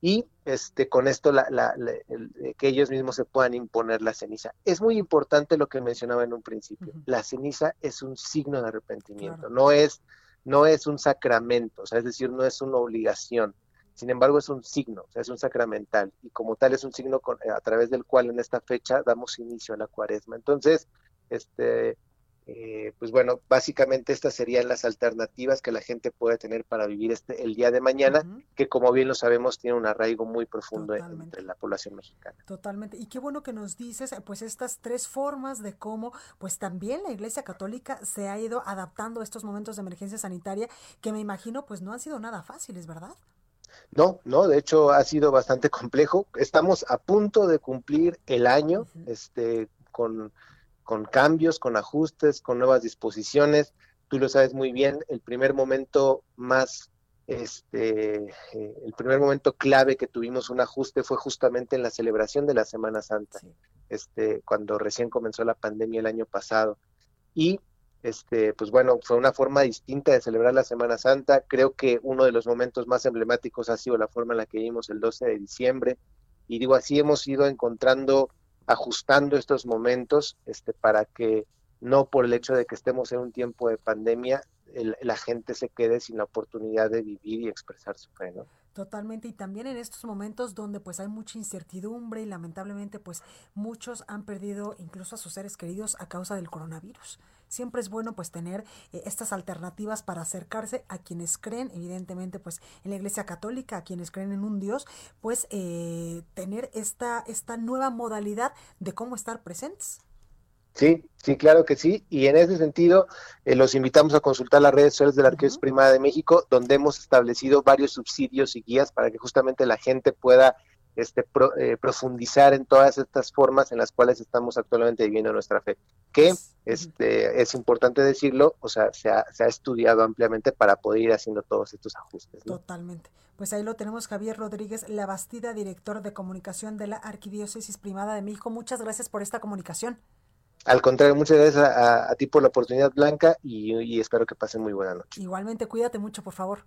y este, con esto la, la, eh, que ellos mismos se puedan imponer la ceniza. Es muy importante lo que mencionaba en un principio. La ceniza es un signo de arrepentimiento, no, es, no es un sacramento, o sea, es decir, no es una obligación. Sin embargo, es un signo, o sea, es un sacramental y como tal es un signo a través del cual en esta fecha damos inicio a la cuaresma. Entonces, este, eh, pues bueno, básicamente estas serían las alternativas que la gente puede tener para vivir este el día de mañana, que como bien lo sabemos tiene un arraigo muy profundo entre la población mexicana. Totalmente. Y qué bueno que nos dices, pues estas tres formas de cómo, pues también la Iglesia Católica se ha ido adaptando a estos momentos de emergencia sanitaria, que me imagino, pues no han sido nada fáciles, ¿verdad? No, no, de hecho ha sido bastante complejo. Estamos a punto de cumplir el año, este, con con cambios, con ajustes, con nuevas disposiciones. Tú lo sabes muy bien, el primer momento más, este, eh, el primer momento clave que tuvimos un ajuste fue justamente en la celebración de la Semana Santa, este, cuando recién comenzó la pandemia el año pasado. Y este, pues bueno, fue una forma distinta de celebrar la Semana Santa. Creo que uno de los momentos más emblemáticos ha sido la forma en la que vimos el 12 de diciembre. Y digo, así hemos ido encontrando ajustando estos momentos este, para que no por el hecho de que estemos en un tiempo de pandemia, la gente se quede sin la oportunidad de vivir y expresar su fe, ¿no? Totalmente, y también en estos momentos donde pues hay mucha incertidumbre y lamentablemente pues muchos han perdido incluso a sus seres queridos a causa del coronavirus. Siempre es bueno pues tener eh, estas alternativas para acercarse a quienes creen, evidentemente pues en la Iglesia Católica, a quienes creen en un Dios, pues eh, tener esta, esta nueva modalidad de cómo estar presentes. Sí, sí, claro que sí. Y en ese sentido, eh, los invitamos a consultar las redes sociales de la Arquidiócesis Primada de México, donde hemos establecido varios subsidios y guías para que justamente la gente pueda este, eh, profundizar en todas estas formas en las cuales estamos actualmente viviendo nuestra fe, que este, es importante decirlo, o sea, se ha, se ha estudiado ampliamente para poder ir haciendo todos estos ajustes. Totalmente. Pues ahí lo tenemos, Javier Rodríguez La Bastida, director de comunicación de la Arquidiócesis Primada de México. Muchas gracias por esta comunicación. Al contrario, muchas gracias a, ti por la oportunidad, Blanca, y, y espero que pasen muy buena noche. Igualmente, cuídate mucho, por favor.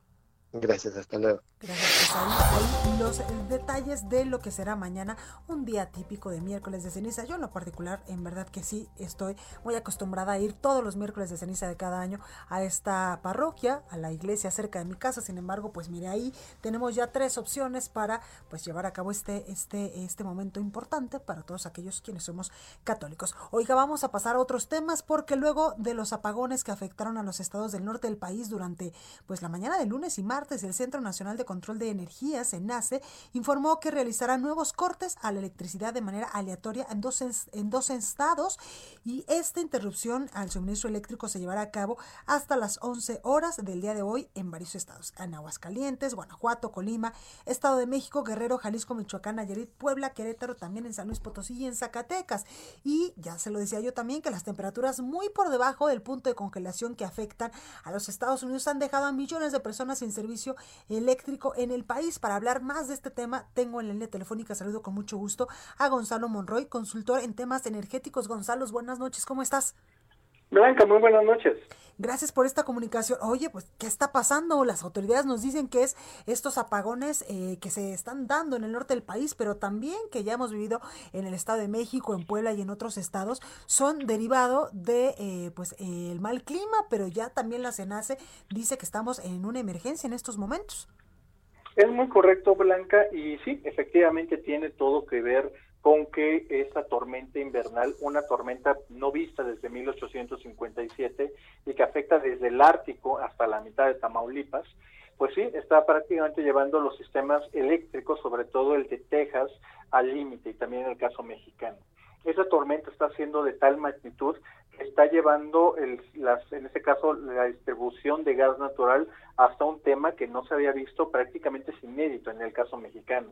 Gracias, hasta luego. Gracias. Pues ahí, los detalles de lo que será mañana, un día típico de miércoles de ceniza. Yo en lo particular, en verdad que sí, estoy muy acostumbrada a ir todos los miércoles de ceniza de cada año a esta parroquia, a la iglesia cerca de mi casa. Sin embargo, pues mire ahí tenemos ya tres opciones para pues llevar a cabo este, este, este momento importante para todos aquellos quienes somos católicos. Oiga, vamos a pasar a otros temas porque luego de los apagones que afectaron a los estados del norte del país durante pues la mañana de lunes y martes, el Centro Nacional de Control de Energía, CENACE, informó que realizará nuevos cortes a la electricidad de manera aleatoria en dos, en dos estados y esta interrupción al suministro eléctrico se llevará a cabo hasta las 11 horas del día de hoy en varios estados, en Aguascalientes, Guanajuato, Colima, Estado de México, Guerrero, Jalisco, Michoacán, Nayarit, Puebla, Querétaro, también en San Luis Potosí y en Zacatecas. Y ya se lo decía yo también que las temperaturas muy por debajo del punto de congelación que afectan a los Estados Unidos han dejado a millones de personas sin servicio eléctrico en el país. Para hablar más de este tema, tengo en la línea telefónica, saludo con mucho gusto a Gonzalo Monroy, consultor en temas energéticos. Gonzalo, buenas noches, ¿cómo estás? Blanca, muy buenas noches. Gracias por esta comunicación. Oye, pues, ¿qué está pasando? Las autoridades nos dicen que es estos apagones eh, que se están dando en el norte del país, pero también que ya hemos vivido en el Estado de México, en Puebla y en otros estados, son derivado de, eh, pues, el mal clima, pero ya también la CENACE dice que estamos en una emergencia en estos momentos. Es muy correcto, Blanca, y sí, efectivamente tiene todo que ver con que esa tormenta invernal, una tormenta no vista desde 1857 y que afecta desde el Ártico hasta la mitad de Tamaulipas, pues sí, está prácticamente llevando los sistemas eléctricos, sobre todo el de Texas, al límite y también el caso mexicano. Esa tormenta está siendo de tal magnitud que está llevando, en este caso, la distribución de gas natural hasta un tema que no se había visto prácticamente sin inédito en el caso mexicano.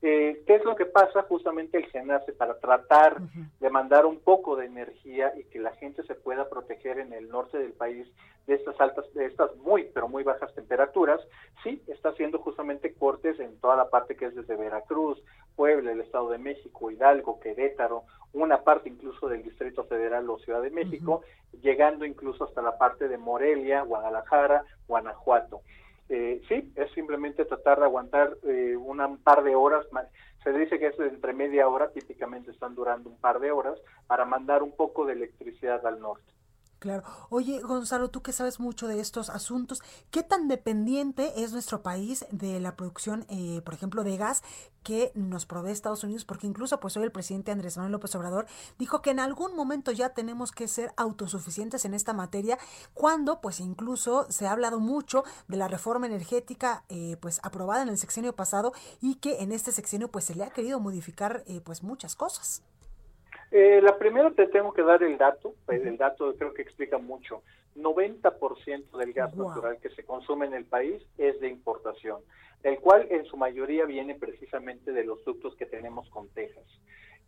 Eh, ¿Qué es lo que pasa? Justamente el SENACE para tratar de mandar un poco de energía y que la gente se pueda proteger en el norte del país de estas altas, de estas muy, pero muy bajas temperaturas, sí, está haciendo justamente cortes en toda la parte que es desde Veracruz, Puebla, el Estado de México, Hidalgo, Querétaro, una parte incluso del Distrito Federal o Ciudad de México, llegando incluso hasta la parte de Morelia, Guadalajara, Guanajuato. Eh, sí, es simplemente tratar de aguantar eh, un par de horas. Se dice que es entre media hora, típicamente están durando un par de horas, para mandar un poco de electricidad al norte. Claro. Oye, Gonzalo, tú que sabes mucho de estos asuntos, ¿qué tan dependiente es nuestro país de la producción, eh, por ejemplo, de gas que nos provee Estados Unidos? Porque incluso, pues hoy el presidente Andrés Manuel López Obrador dijo que en algún momento ya tenemos que ser autosuficientes en esta materia, cuando, pues incluso se ha hablado mucho de la reforma energética, eh, pues aprobada en el sexenio pasado y que en este sexenio, pues se le ha querido modificar, eh, pues muchas cosas. Eh, la primera te tengo que dar el dato, pues, el dato creo que explica mucho. 90% del gas natural que se consume en el país es de importación, el cual en su mayoría viene precisamente de los ductos que tenemos con Texas.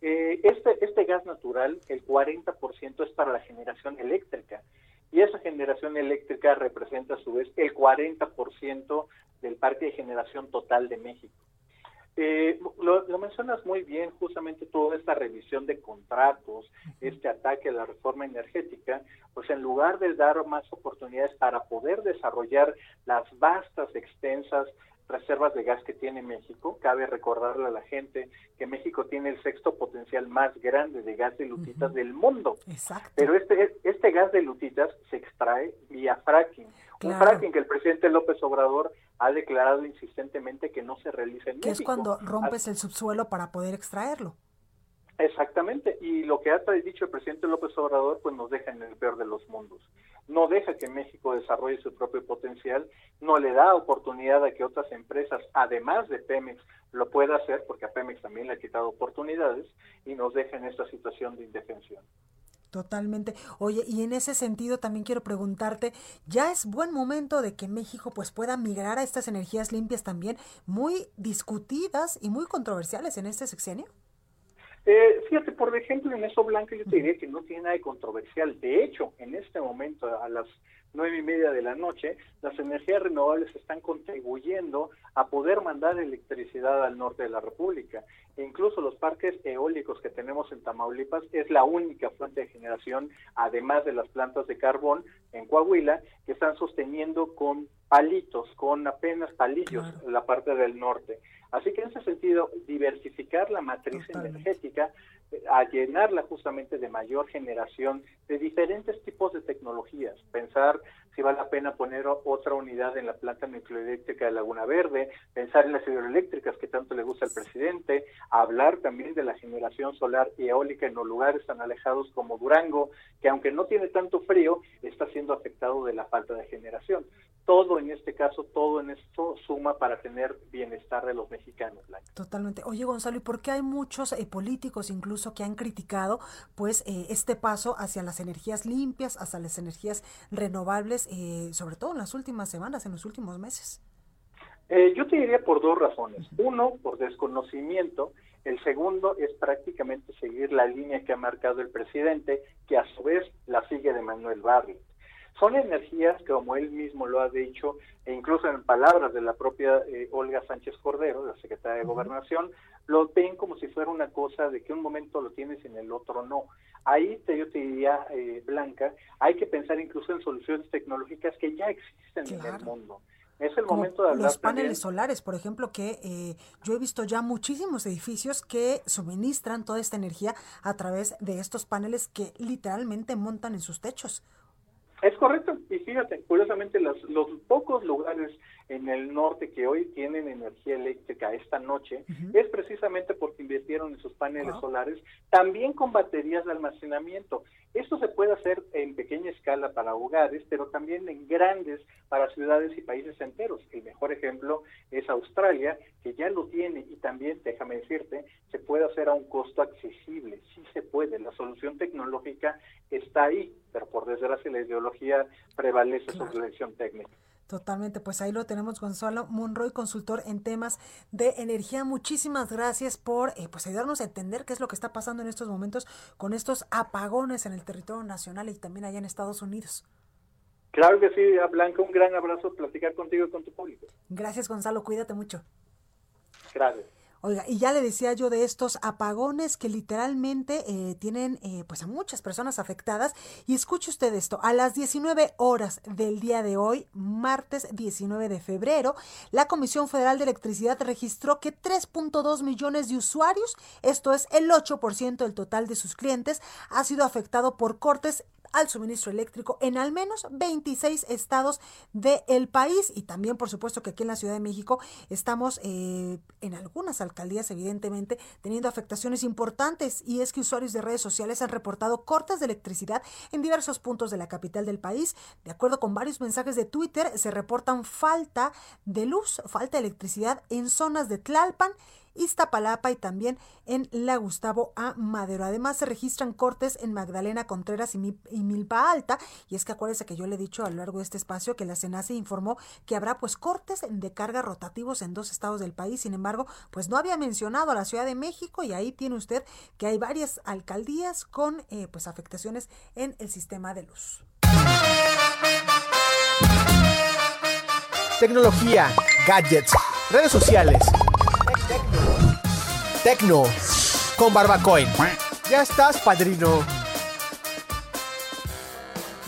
Eh, este, este gas natural, el 40% es para la generación eléctrica, y esa generación eléctrica representa a su vez el 40% del parque de generación total de México. Eh, lo, mencionas muy bien, justamente toda esta revisión de contratos, este ataque a la reforma energética, pues en lugar de dar más oportunidades para poder desarrollar las vastas, extensas reservas de gas que tiene México, cabe recordarle a la gente que México tiene el sexto potencial más grande de gas de lutitas del mundo. Exacto. Pero este, este gas de lutitas se extrae vía fracking. Un fracking que el presidente López Obrador ha declarado insistentemente que no se realiza en que México. es cuando rompes el subsuelo para poder extraerlo. Exactamente, y lo que ha dicho el presidente López Obrador, pues nos deja en el peor de los mundos. No deja que México desarrolle su propio potencial, no le da oportunidad a que otras empresas, además de Pemex, lo pueda hacer, porque a Pemex también le ha quitado oportunidades, y nos deja en esta situación de indefensión. Totalmente. Oye, y en ese sentido también quiero preguntarte, ¿ya es buen momento de que México pues pueda migrar a estas energías limpias también muy discutidas y muy controversiales en este sexenio? Eh, fíjate, por ejemplo, en eso, Blanca, yo te diría que no tiene nada de controversial. De hecho, en este momento, a las nueve y media de la noche, las energías renovables están contribuyendo a poder mandar electricidad al norte de la República. E incluso los parques eólicos que tenemos en Tamaulipas es la única fuente de generación, además de las plantas de carbón en Coahuila, que están sosteniendo con palitos, con apenas palillos la parte del norte. Así que en ese sentido, diversificar la matriz energética a llenarla justamente de mayor generación de diferentes tipos de tecnologías, pensar si vale la pena poner otra unidad en la planta nucleoeléctrica de Laguna Verde, pensar en las hidroeléctricas que tanto le gusta al presidente, hablar también de la generación solar y eólica en los lugares tan alejados como Durango, que aunque no tiene tanto frío, está siendo afectado de la falta de generación todo en este caso, todo en esto suma para tener bienestar de los mexicanos. Totalmente. Oye, Gonzalo, ¿y por qué hay muchos eh, políticos incluso que han criticado pues eh, este paso hacia las energías limpias, hacia las energías renovables, eh, sobre todo en las últimas semanas, en los últimos meses? yo te diría por dos razones. Uno, por desconocimiento. El segundo es prácticamente seguir la línea que ha marcado el presidente, que a su vez la sigue de Manuel Barrio. Son energías que, como él mismo lo ha dicho, e incluso en palabras de la propia eh, Olga Sánchez Cordero, la secretaria de Gobernación, lo ven como si fuera una cosa de que un momento lo tienes y en el otro no. Ahí te, yo te diría, eh, Blanca, hay que pensar incluso en soluciones tecnológicas que ya existen en el mundo. Es el momento de hablar. Los paneles solares, por ejemplo, que eh, yo he visto ya muchísimos edificios que suministran toda esta energía a través de estos paneles que literalmente montan en sus techos. Es correcto, y fíjate, curiosamente los, los pocos lugares en el norte que hoy tienen energía eléctrica esta noche es precisamente porque invirtieron en sus paneles solares, también con baterías de almacenamiento. Esto se puede hacer en pequeña escala para hogares, pero también en grandes para ciudades y países enteros. El mejor ejemplo es Australia, que ya lo tiene y también, déjame decirte, se puede hacer a un costo accesible. Sí se puede, la solución tecnológica está ahí, pero por desgracia la ideología prevalece sobre la elección técnica. Totalmente, pues ahí lo tenemos Gonzalo Monroy, consultor en temas de energía. Muchísimas gracias por eh, pues ayudarnos a entender qué es lo que está pasando en estos momentos con estos apagones en el territorio nacional y también allá en Estados Unidos. Claro que sí, Blanca, un gran abrazo, platicar contigo y con tu público. Gracias Gonzalo, cuídate mucho. Gracias. Oiga, y ya le decía yo de estos apagones que literalmente eh, tienen eh, pues a muchas personas afectadas. Y escuche usted esto, a las 19 horas del día de hoy, martes 19 de febrero, la Comisión Federal de Electricidad registró que 3.2 millones de usuarios, esto es el 8% del total de sus clientes, ha sido afectado por cortes al suministro eléctrico en al menos 26 estados del país y también por supuesto que aquí en la Ciudad de México estamos eh, en algunas alcaldías evidentemente teniendo afectaciones importantes y es que usuarios de redes sociales han reportado cortes de electricidad en diversos puntos de la capital del país. De acuerdo con varios mensajes de Twitter se reportan falta de luz, falta de electricidad en zonas de Tlalpan Iztapalapa y también en la Gustavo A. Madero. Además se registran cortes en Magdalena Contreras y, Milpa Alta. Y es que acuérdense que yo le he dicho a lo largo de este espacio que la CENACE informó que habrá pues cortes de carga rotativos en dos estados del país. Sin embargo, pues no había mencionado a la Ciudad de México y ahí tiene usted que hay varias alcaldías con eh, pues afectaciones en el sistema de luz. Tecnología, gadgets, redes sociales Tecno con Barbacoin. Ya estás, padrino.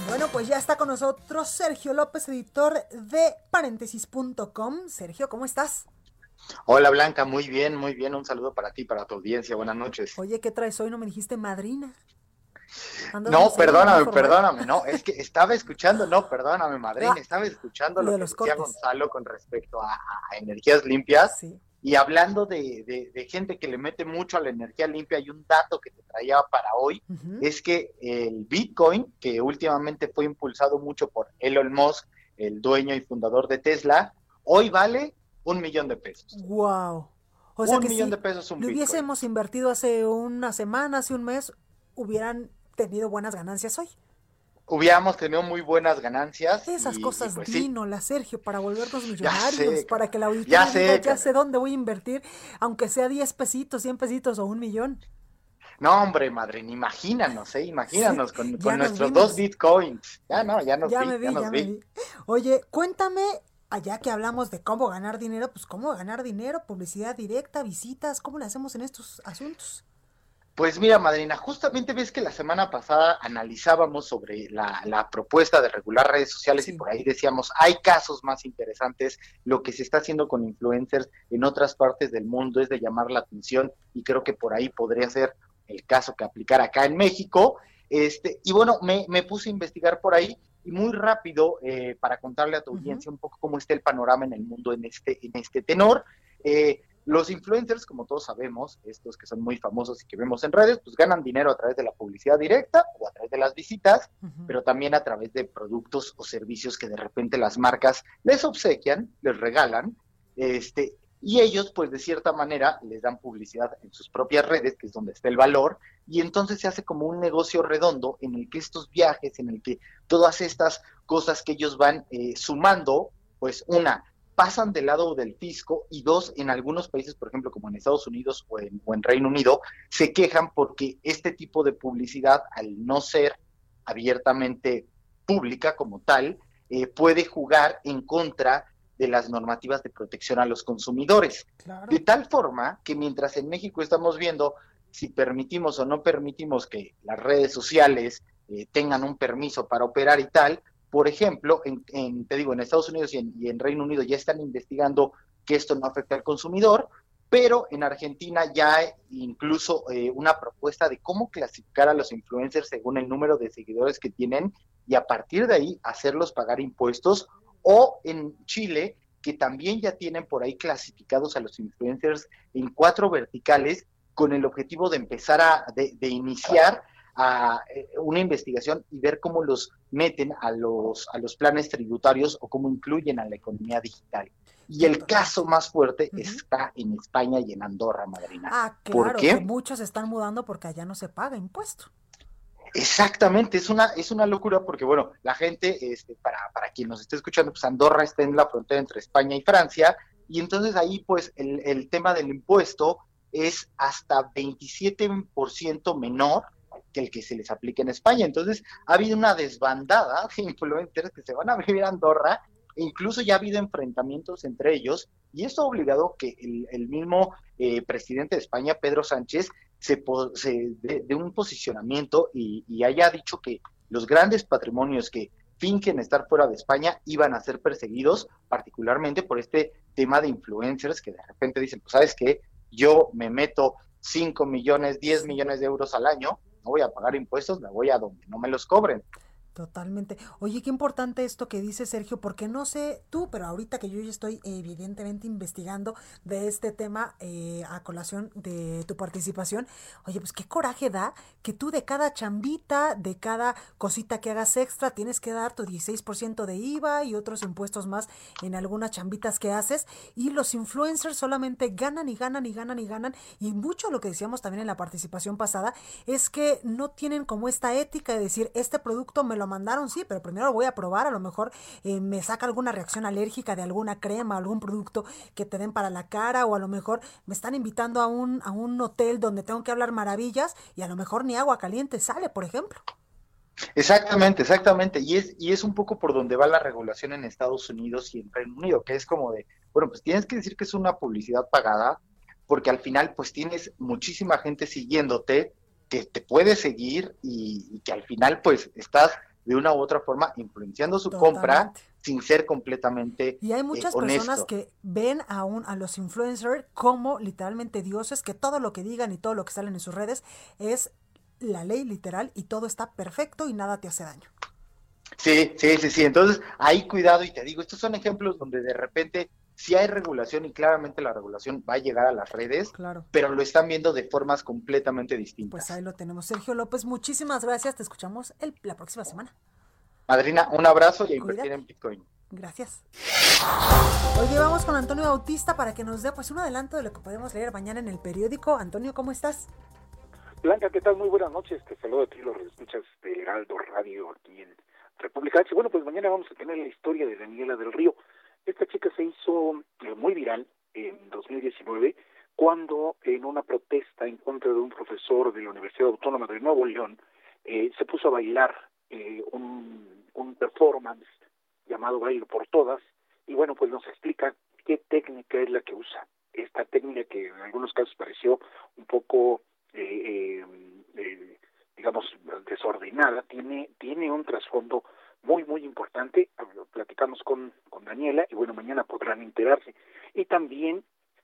Bueno, pues ya está con nosotros Sergio López, editor de paréntesis.com. Sergio, ¿cómo estás? Hola Blanca, muy bien, muy bien. Un saludo para ti, para tu audiencia. Buenas noches. Oye, ¿qué traes hoy? No me dijiste madrina. No, perdóname, perdóname, no, es que estaba escuchando, no, perdóname, madrina, estaba escuchando lo, que decía Gonzalo con respecto a, energías limpias. Sí. Y hablando de, gente que le mete mucho a la energía limpia, hay un dato que te traía para hoy, es que el Bitcoin, que últimamente fue impulsado mucho por Elon Musk, el dueño y fundador de Tesla, hoy vale un millón de pesos. ¡Wow! un millón de pesos un lo hubiésemos invertido hace una semana, hace un mes, hubieran tenido buenas ganancias hoy. Hubiéramos tenido muy buenas ganancias. Esas cosas pues, vino la Sergio para volvernos millonarios, para que la auditoría ya diga, ya sé dónde voy a invertir, aunque sea 10 pesitos, 100 pesitos o un millón. No, hombre, madre, imagínanos, ¿eh? Imagínanos con, nuestros dos bitcoins. Ya no, ya nos ya vi, ya, vi. Oye, cuéntame, allá que hablamos de cómo ganar dinero, pues cómo ganar dinero, publicidad directa, visitas, ¿cómo le hacemos en estos asuntos? Pues mira, madrina, justamente ves que la semana pasada analizábamos sobre la, propuesta de regular redes sociales y por ahí decíamos, hay casos más interesantes, lo que se está haciendo con influencers en otras partes del mundo es de llamar la atención y creo que por ahí podría ser el caso que aplicar acá en México. Este, y bueno, me, puse a investigar por ahí y muy rápido eh, para contarle a tu audiencia un poco cómo está el panorama en el mundo en este, en este tenor. Eh, los influencers, como todos sabemos, estos que son muy famosos y que vemos en redes, pues ganan dinero a través de la publicidad directa o a través de las visitas, pero también a través de productos o servicios que de repente las marcas les obsequian, les regalan, este, y ellos, pues de cierta manera, les dan publicidad en sus propias redes, que es donde está el valor, y entonces se hace como un negocio redondo en el que estos viajes, en el que todas estas cosas que ellos van eh, sumando, pues una, pasan del lado del fisco y dos, en algunos países, por ejemplo, como en Estados Unidos o en, Reino Unido, se quejan porque este tipo de publicidad, al no ser abiertamente pública como tal, eh, puede jugar en contra de las normativas de protección a los consumidores. De tal forma que mientras en México estamos viendo si permitimos o no permitimos que las redes sociales eh, tengan un permiso para operar y tal, por ejemplo, en, te digo, en Estados Unidos y en, Reino Unido ya están investigando que esto no afecta al consumidor, pero en Argentina ya hay incluso eh, una propuesta de cómo clasificar a los influencers según el número de seguidores que tienen y a partir de ahí hacerlos pagar impuestos, o en Chile, que también ya tienen por ahí clasificados a los influencers en cuatro verticales con el objetivo de empezar a, de iniciar a eh, una investigación y ver cómo los meten a los, a los planes tributarios o cómo incluyen a la economía digital. Y el caso más fuerte está en España y en Andorra, madrina. Ah, claro, que muchos están mudando porque allá no se paga impuesto. Exactamente, es una, es una locura porque, bueno, la gente, este, para, para quien nos esté escuchando, pues Andorra está en la frontera entre España y Francia, y entonces ahí, pues, el, el tema del impuesto es hasta 27% menor que el que se les aplique en España. Entonces, ha habido una desbandada de influencers que se van a vivir a Andorra e incluso ya ha habido enfrentamientos entre ellos y esto ha obligado que el, mismo eh, presidente de España, Pedro Sánchez, se, de, un posicionamiento y, y haya dicho que los grandes patrimonios que fingen estar fuera de España iban a ser perseguidos, particularmente por este tema de influencers que de repente dicen, pues sabes qué, yo me meto 5 millones, 10 millones de euros al año no voy a pagar impuestos, me voy a donde no me los cobren. Totalmente. Oye, qué importante esto que dice Sergio, porque no sé tú, pero ahorita que yo ya estoy evidentemente investigando de este tema eh, a colación de tu participación, oye, pues qué coraje da que tú de cada chambita, de cada cosita que hagas extra, tienes que dar tu 16% de IVA y otros impuestos más en algunas chambitas que haces, y los influencers solamente ganan y ganan y ganan y ganan, y mucho lo que decíamos también en la participación pasada es que no tienen como esta ética de decir, este producto me lo mandaron, sí, pero primero lo voy a probar, a lo mejor eh, me saca alguna reacción alérgica de alguna crema, algún producto que te den para la cara, o a lo mejor me están invitando a un, a un hotel donde tengo que hablar maravillas y a lo mejor ni agua caliente sale, por ejemplo. Exactamente, exactamente. Y es, y es un poco por donde va la regulación en Estados Unidos y en Reino Unido, que es como de, bueno, pues tienes que decir que es una publicidad pagada, porque al final pues tienes muchísima gente siguiéndote que te puede seguir y que al final pues estás de una u otra forma influenciando su compra sin ser completamente Y hay muchas eh, personas que ven a, un, a los influencers como literalmente dioses, que todo lo que digan y todo lo que salen en sus redes es la ley literal y todo está perfecto y nada te hace daño. Sí, sí, sí, sí. Entonces, hay cuidado y te digo, estos son ejemplos donde de repente sí hay regulación y claramente la regulación va a llegar a las redes, claro. pero lo están viendo de formas completamente distintas. Pues ahí lo tenemos. Sergio López, muchísimas gracias. Te escuchamos el, la próxima semana. Madrina, un abrazo y a invertir en Bitcoin. Gracias. Hoy vamos con Antonio Bautista para que nos dé pues un adelanto de lo que podemos leer mañana en el periódico. Antonio, ¿cómo estás? Blanca, ¿qué tal? Muy buenas noches. Te saludo a ti, los escuchas de Heraldo Radio aquí en República H. Bueno, pues mañana vamos a tener la historia de Daniela del Río. Esta chica se hizo eh, muy viral en 2019 cuando en una protesta en contra de un profesor de la Universidad Autónoma de Nuevo León eh, se puso a bailar eh, un, un performance llamado Baile por Todas y bueno, pues nos explica qué técnica es la que usa. Esta técnica que en algunos casos pareció un poco eh, eh, digamos, desordenada, tiene, tiene un trasfondo muy, muy importante. Platicamos con, con Daniela y bueno, mañana podrán enterarse. Y también,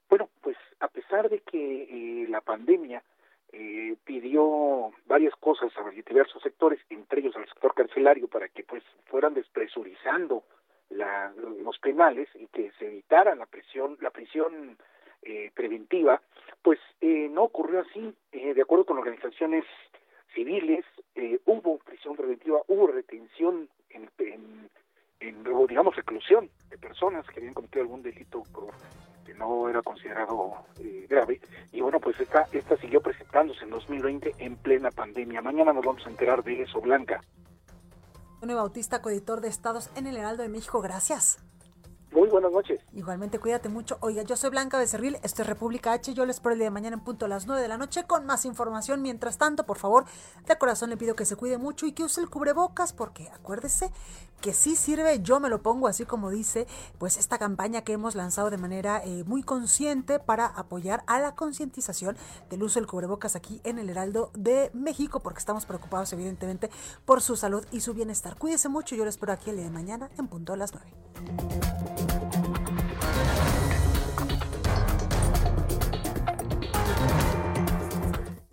bueno, pues a pesar de que eh, la pandemia eh, pidió varias cosas a diversos sectores, entre ellos al sector carcelario, para que pues fueran despresurizando la, los penales y que se evitara la presión, la prisión eh, preventiva, pues eh, no ocurrió así. Eh, de acuerdo con organizaciones civiles, eh, hubo prisión preventiva, hubo retención en, en, en, digamos, reclusión de personas que habían cometido algún delito que no era considerado eh, grave. Y bueno, pues esta, esta siguió presentándose en 2020 en plena pandemia. Mañana nos vamos a enterar de eso, Blanca. Antonio Bautista, coeditor de Estados en el Heraldo de México, gracias. Muy buenas noches. Igualmente, cuídate mucho. Oiga, yo soy Blanca Becerril, esto es República H. Yo les espero el día de mañana en punto a las 9 de la noche con más información. Mientras tanto, por favor, de corazón le pido que se cuide mucho y que use el cubrebocas, porque acuérdese que sí sirve, yo me lo pongo así como dice, pues esta campaña que hemos lanzado de manera eh, muy consciente para apoyar a la concientización del uso del cubrebocas aquí en el Heraldo de México, porque estamos preocupados evidentemente por su salud y su bienestar. Cuídese mucho, yo les espero aquí el día de mañana en punto a las 9.